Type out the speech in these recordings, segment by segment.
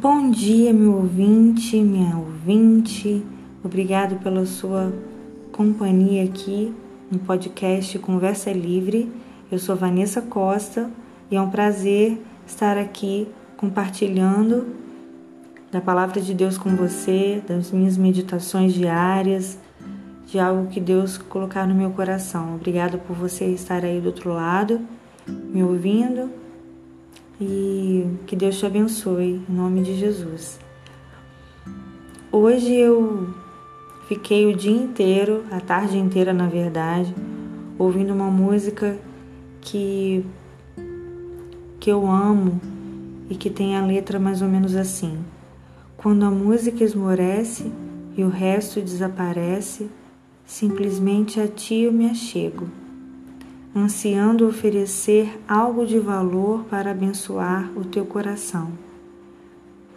Bom dia, meu ouvinte, minha ouvinte. Obrigado pela sua companhia aqui no podcast Conversa Livre. Eu sou Vanessa Costa e é um prazer estar aqui compartilhando da palavra de Deus com você, das minhas meditações diárias, de algo que Deus colocar no meu coração. Obrigada por você estar aí do outro lado, me ouvindo e que Deus te abençoe, em nome de Jesus. Hoje eu fiquei o dia inteiro, a tarde inteira na verdade, ouvindo uma música que que eu amo e que tem a letra mais ou menos assim: Quando a música esmorece e o resto desaparece, simplesmente a ti eu me achego ansiando oferecer algo de valor para abençoar o teu coração.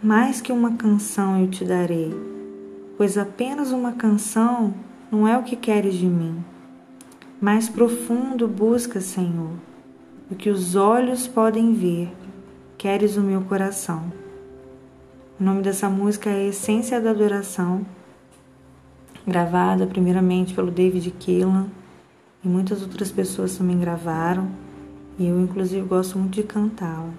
Mais que uma canção eu te darei, pois apenas uma canção não é o que queres de mim. Mais profundo busca, Senhor, o que os olhos podem ver, queres o meu coração. O nome dessa música é Essência da Adoração, gravada primeiramente pelo David Keelan e muitas outras pessoas também gravaram e eu inclusive gosto muito de cantá-la.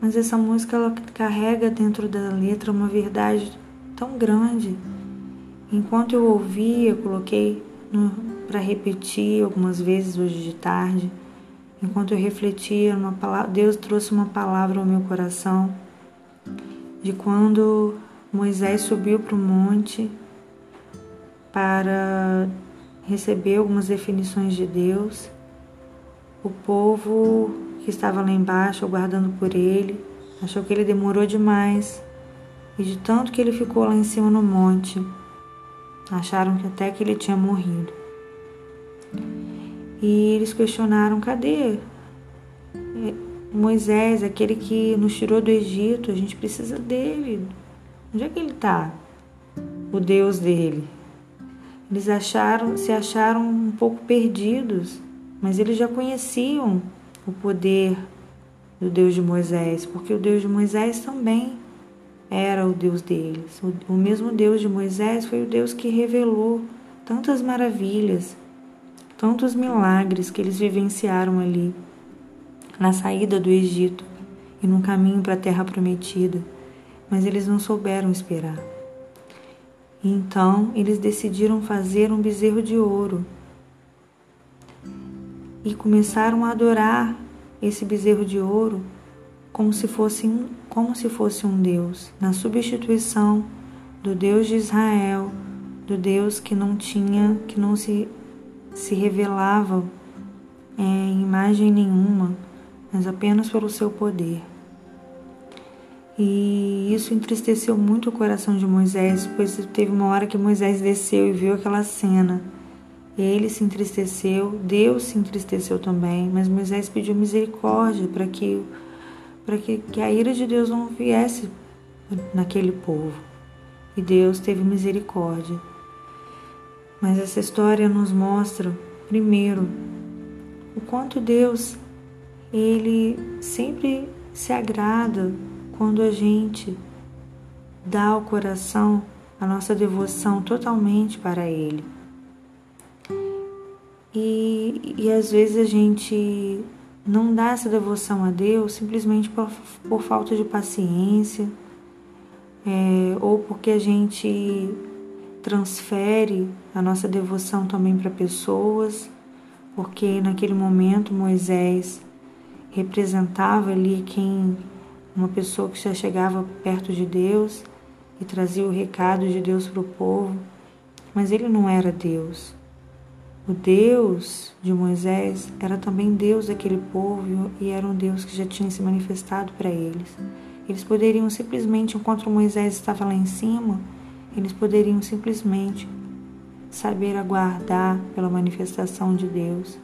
Mas essa música ela carrega dentro da letra uma verdade tão grande. Enquanto eu ouvia, coloquei para repetir algumas vezes hoje de tarde. Enquanto eu refletia, palavra, Deus trouxe uma palavra ao meu coração de quando Moisés subiu para o monte para recebeu algumas definições de Deus. O povo que estava lá embaixo, aguardando por ele, achou que ele demorou demais e de tanto que ele ficou lá em cima no monte, acharam que até que ele tinha morrido. E eles questionaram: cadê Moisés, aquele que nos tirou do Egito? A gente precisa dele. Onde é que ele está? O Deus dele. Eles acharam, se acharam um pouco perdidos, mas eles já conheciam o poder do Deus de Moisés, porque o Deus de Moisés também era o Deus deles. O, mesmo Deus de Moisés foi o Deus que revelou tantas maravilhas, tantos milagres que eles vivenciaram ali na saída do Egito e no caminho para a terra prometida, mas eles não souberam esperar. Então eles decidiram fazer um bezerro de ouro e começaram a adorar esse bezerro de ouro como se fosse um, como se fosse um Deus, na substituição do Deus de Israel, do Deus que não tinha, que não se, se revelava é, em imagem nenhuma, mas apenas pelo seu poder. E isso entristeceu muito o coração de Moisés, pois teve uma hora que Moisés desceu e viu aquela cena. Ele se entristeceu, Deus se entristeceu também, mas Moisés pediu misericórdia para que, que, que a ira de Deus não viesse naquele povo. E Deus teve misericórdia. Mas essa história nos mostra, primeiro, o quanto Deus ele sempre se agrada quando a gente dá ao coração a nossa devoção totalmente para Ele. E, e às vezes a gente não dá essa devoção a Deus simplesmente por, por falta de paciência é, ou porque a gente transfere a nossa devoção também para pessoas, porque naquele momento Moisés representava ali quem uma pessoa que já chegava perto de Deus e trazia o recado de Deus para o povo, mas ele não era Deus. O Deus de Moisés era também Deus daquele povo e era um Deus que já tinha se manifestado para eles. Eles poderiam simplesmente, enquanto Moisés estava lá em cima, eles poderiam simplesmente saber aguardar pela manifestação de Deus,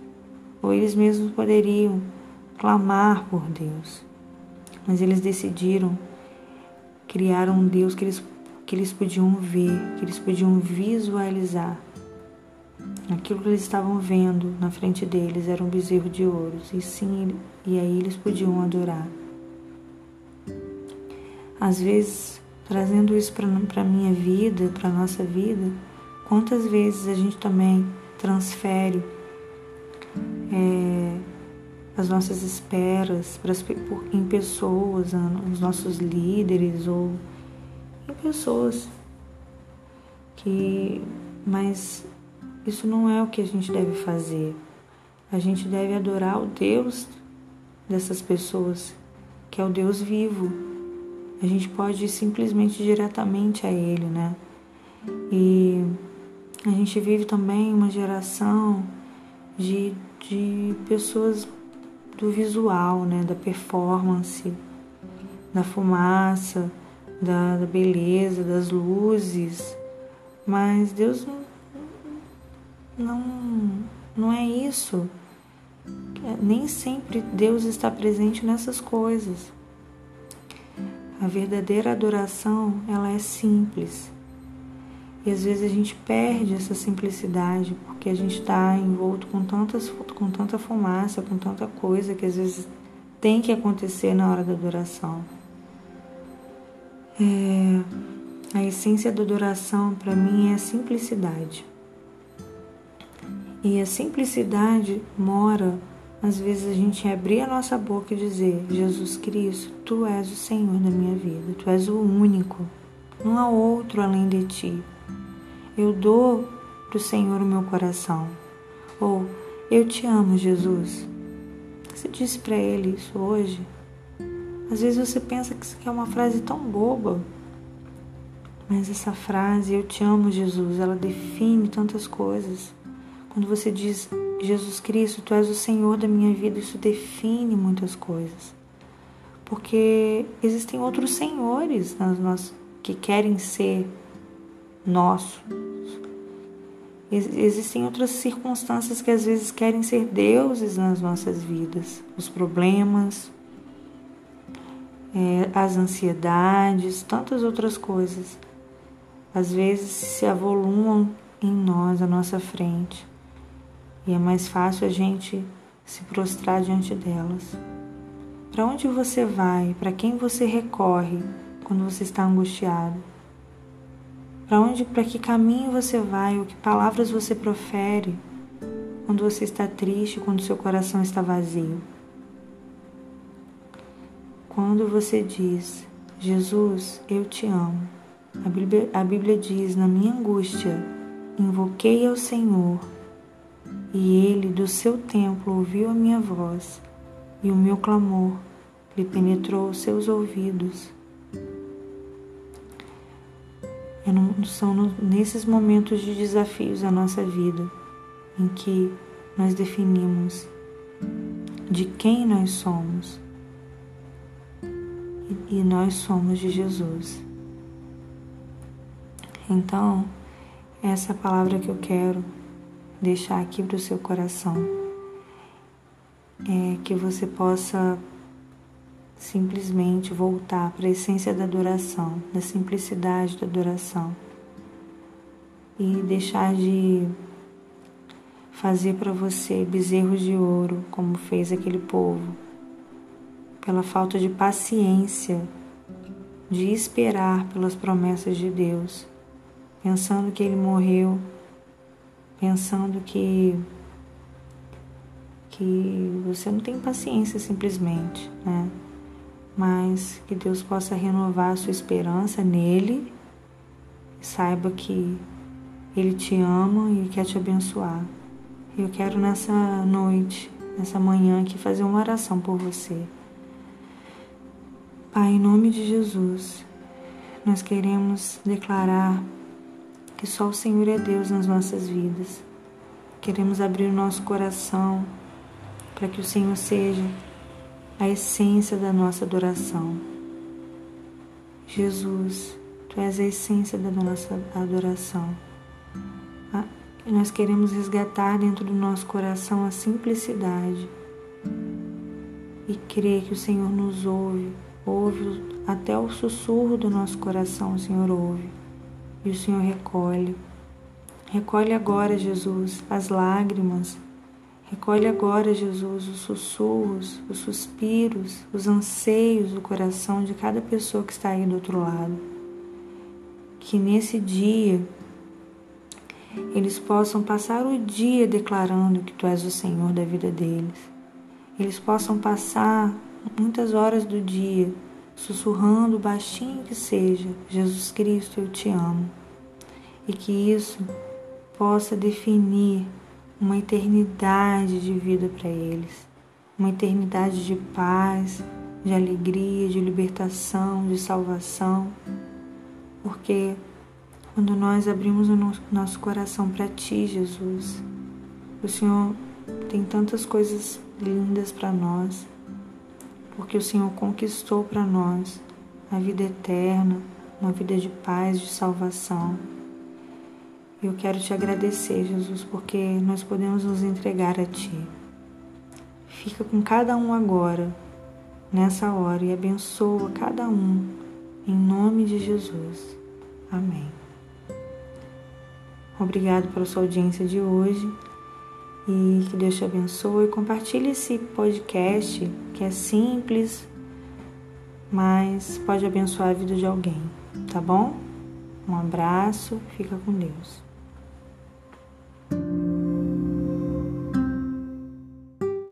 ou eles mesmos poderiam clamar por Deus mas eles decidiram criar um Deus que eles, que eles podiam ver, que eles podiam visualizar. Aquilo que eles estavam vendo na frente deles era um bezerro de ouro, e sim, e aí eles podiam adorar. Às vezes, trazendo isso para a minha vida, para a nossa vida, quantas vezes a gente também transfere é, as nossas esperas pras, em pessoas, nos nossos líderes ou em pessoas que. Mas isso não é o que a gente deve fazer. A gente deve adorar o Deus dessas pessoas, que é o Deus vivo. A gente pode ir simplesmente diretamente a Ele, né? E a gente vive também uma geração de, de pessoas do visual, né? Da performance, da fumaça, da, da beleza, das luzes. Mas Deus não, não, é isso. Nem sempre Deus está presente nessas coisas. A verdadeira adoração, ela é simples. E às vezes a gente perde essa simplicidade porque a gente está envolto com, tantas, com tanta fumaça, com tanta coisa que às vezes tem que acontecer na hora da adoração. É, a essência da adoração para mim é a simplicidade. E a simplicidade mora, às vezes, a gente abrir a nossa boca e dizer: Jesus Cristo, tu és o Senhor da minha vida, tu és o único, não há outro além de ti. Eu dou para o Senhor o meu coração. Ou eu te amo, Jesus. Você disse para ele isso hoje? Às vezes você pensa que isso é uma frase tão boba, mas essa frase, eu te amo, Jesus, ela define tantas coisas. Quando você diz, Jesus Cristo, tu és o Senhor da minha vida, isso define muitas coisas. Porque existem outros senhores nas nossas, que querem ser nossos. Existem outras circunstâncias que às vezes querem ser deuses nas nossas vidas. Os problemas, é, as ansiedades, tantas outras coisas. Às vezes se avolumam em nós, à nossa frente e é mais fácil a gente se prostrar diante delas. Para onde você vai? Para quem você recorre quando você está angustiado? Para onde, para que caminho você vai? Ou que palavras você profere quando você está triste, quando seu coração está vazio? Quando você diz, Jesus, eu te amo. A Bíblia, a Bíblia diz, na minha angústia, invoquei ao Senhor e ele do seu templo ouviu a minha voz, e o meu clamor lhe penetrou os seus ouvidos. São nesses momentos de desafios da nossa vida em que nós definimos de quem nós somos. E nós somos de Jesus. Então, essa palavra que eu quero deixar aqui para o seu coração é que você possa simplesmente voltar para a essência da adoração, da simplicidade da adoração. E deixar de fazer para você bezerros de ouro, como fez aquele povo, pela falta de paciência de esperar pelas promessas de Deus, pensando que ele morreu pensando que que você não tem paciência simplesmente, né? Mas que Deus possa renovar a sua esperança nele, saiba que ele te ama e quer te abençoar. Eu quero nessa noite, nessa manhã aqui fazer uma oração por você. Pai, em nome de Jesus, nós queremos declarar que só o Senhor é Deus nas nossas vidas. Queremos abrir o nosso coração para que o Senhor seja a essência da nossa adoração. Jesus, Tu és a essência da nossa adoração. Ah, nós queremos resgatar dentro do nosso coração a simplicidade e crer que o Senhor nos ouve, ouve até o sussurro do nosso coração, o Senhor ouve e o Senhor recolhe. Recolhe agora, Jesus, as lágrimas, Recolhe agora, Jesus, os sussurros, os suspiros, os anseios do coração de cada pessoa que está aí do outro lado. Que nesse dia eles possam passar o dia declarando que Tu és o Senhor da vida deles. Eles possam passar muitas horas do dia sussurrando baixinho que seja: Jesus Cristo, eu te amo. E que isso possa definir uma eternidade de vida para eles, uma eternidade de paz, de alegria, de libertação, de salvação, porque quando nós abrimos o nosso coração para Ti, Jesus, o Senhor tem tantas coisas lindas para nós, porque o Senhor conquistou para nós a vida eterna, uma vida de paz, de salvação. Eu quero te agradecer, Jesus, porque nós podemos nos entregar a Ti. Fica com cada um agora, nessa hora, e abençoa cada um, em nome de Jesus. Amém. Obrigado pela sua audiência de hoje e que Deus te abençoe. Compartilhe esse podcast que é simples, mas pode abençoar a vida de alguém, tá bom? Um abraço, fica com Deus.